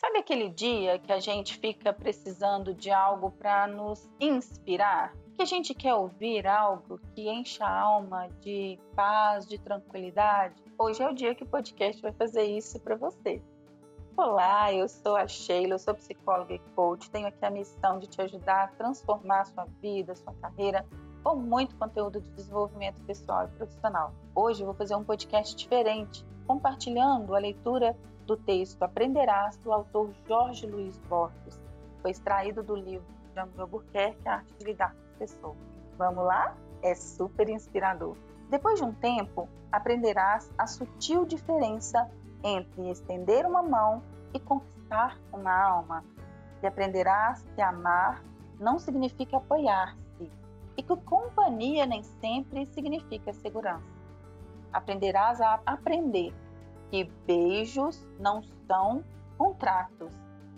Sabe aquele dia que a gente fica precisando de algo para nos inspirar? Que a gente quer ouvir algo que encha a alma de paz, de tranquilidade? Hoje é o dia que o podcast vai fazer isso para você. Olá, eu sou a Sheila, eu sou psicóloga e coach. Tenho aqui a missão de te ajudar a transformar a sua vida, sua carreira com muito conteúdo de desenvolvimento pessoal e profissional. Hoje eu vou fazer um podcast diferente, compartilhando a leitura do texto Aprenderás, do autor Jorge Luiz Borges. Foi extraído do livro de André Albuquerque, A Arte de Lidar com as Pessoas. Vamos lá? É super inspirador. Depois de um tempo, aprenderás a sutil diferença entre estender uma mão e conquistar uma alma. E aprenderás que amar não significa apoiar-se e que companhia nem sempre significa segurança. Aprenderás a aprender que beijos não são contratos,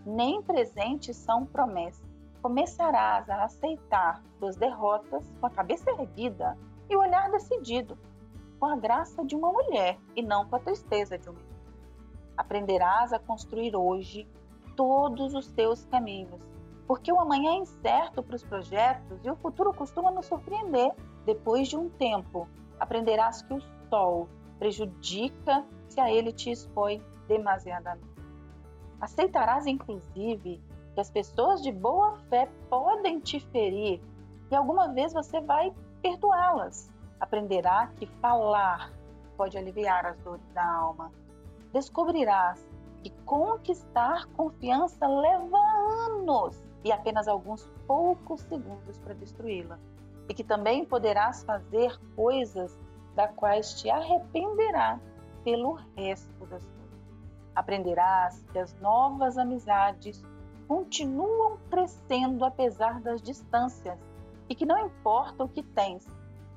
nem presentes são promessas. Começarás a aceitar suas derrotas com a cabeça erguida e o olhar decidido, com a graça de uma mulher e não com a tristeza de um menino. Aprenderás a construir hoje todos os teus caminhos, porque o amanhã é incerto para os projetos e o futuro costuma nos surpreender. Depois de um tempo, aprenderás que o sol prejudica se a ele te expõe demasiadamente. Aceitarás, inclusive, que as pessoas de boa fé podem te ferir e alguma vez você vai perdoá-las. Aprenderá que falar pode aliviar as dores da alma. Descobrirás que conquistar confiança leva anos e apenas alguns poucos segundos para destruí-la. E que também poderás fazer coisas da quais te arrependerá pelo resto das coisas. Aprenderás que as novas amizades continuam crescendo apesar das distâncias e que não importa o que tens,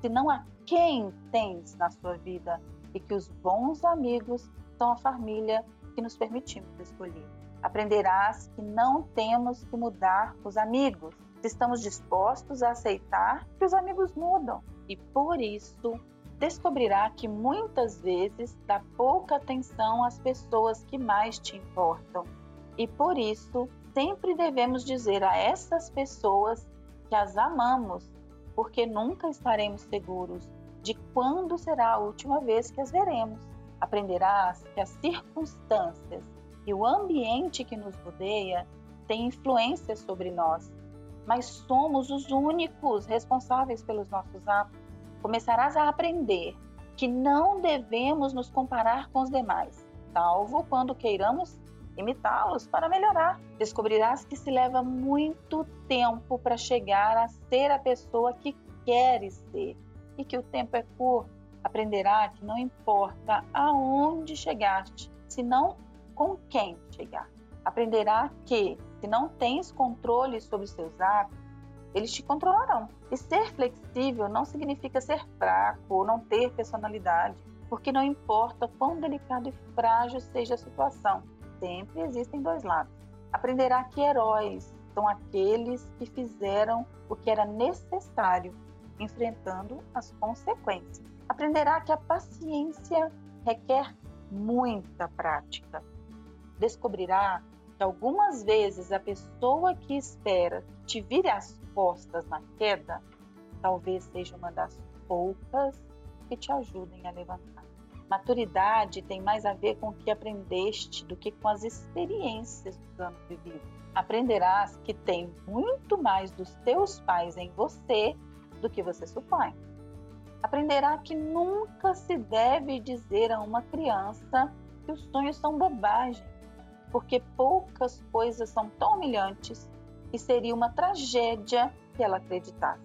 senão a quem tens na sua vida e que os bons amigos são a família que nos permitimos escolher. Aprenderás que não temos que mudar os amigos, estamos dispostos a aceitar que os amigos mudam e por isso descobrirá que muitas vezes dá pouca atenção às pessoas que mais te importam. E por isso, sempre devemos dizer a essas pessoas que as amamos, porque nunca estaremos seguros de quando será a última vez que as veremos. Aprenderás que as circunstâncias e o ambiente que nos rodeia têm influência sobre nós, mas somos os únicos responsáveis pelos nossos atos começarás a aprender que não devemos nos comparar com os demais, salvo quando queiramos imitá-los para melhorar. Descobrirás que se leva muito tempo para chegar a ser a pessoa que queres ser e que o tempo é curto. Aprenderá que não importa aonde chegaste, senão com quem chegar. Aprenderá que, se não tens controle sobre seus atos, eles te controlarão. E ser flexível não significa ser fraco ou não ter personalidade, porque não importa quão delicado e frágil seja a situação, sempre existem dois lados. Aprenderá que heróis são aqueles que fizeram o que era necessário, enfrentando as consequências. Aprenderá que a paciência requer muita prática. Descobrirá que algumas vezes a pessoa que espera te vire as costas na queda talvez seja uma das poucas que te ajudem a levantar. Maturidade tem mais a ver com o que aprendeste do que com as experiências dos anos vividos. Aprenderás que tem muito mais dos teus pais em você do que você supõe. Aprenderá que nunca se deve dizer a uma criança que os sonhos são bobagem porque poucas coisas são tão humilhantes que seria uma tragédia se ela acreditasse.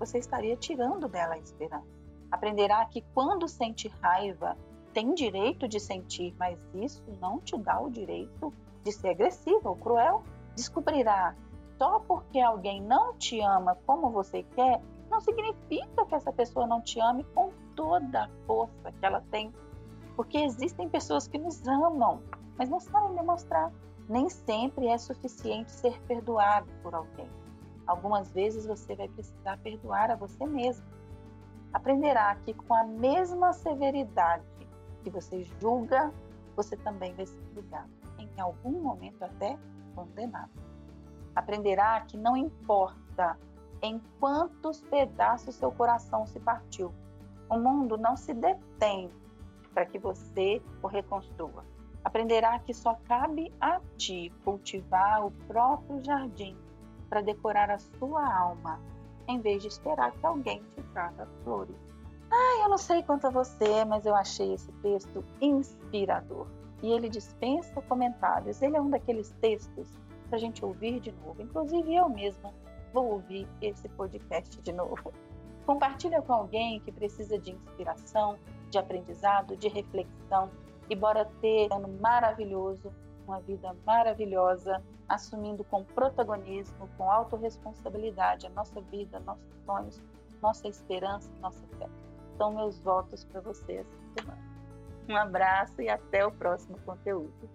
Você estaria tirando dela a esperança. Aprenderá que quando sente raiva, tem direito de sentir, mas isso não te dá o direito de ser agressivo ou cruel. Descobrirá só porque alguém não te ama como você quer, não significa que essa pessoa não te ame com toda a força que ela tem. Porque existem pessoas que nos amam, mas não sabem demonstrar. Nem sempre é suficiente ser perdoado por alguém. Algumas vezes você vai precisar perdoar a você mesmo. Aprenderá que com a mesma severidade que você julga, você também vai ser julgado. Em em algum momento até condenado. Aprenderá que não importa em quantos pedaços seu coração se partiu, o mundo não se detém para que você o reconstrua. Aprenderá que só cabe a ti cultivar o próprio jardim para decorar a sua alma, em vez de esperar que alguém te traga flores. Ah, eu não sei quanto a você, mas eu achei esse texto inspirador. E ele dispensa comentários. Ele é um daqueles textos para a gente ouvir de novo. Inclusive eu mesma vou ouvir esse podcast de novo. Compartilha com alguém que precisa de inspiração, de aprendizado, de reflexão e bora ter um ano maravilhoso, uma vida maravilhosa, assumindo com protagonismo, com autorresponsabilidade a nossa vida, nossos sonhos, nossa esperança, nossa fé. São meus votos para você essa semana. Um abraço e até o próximo conteúdo.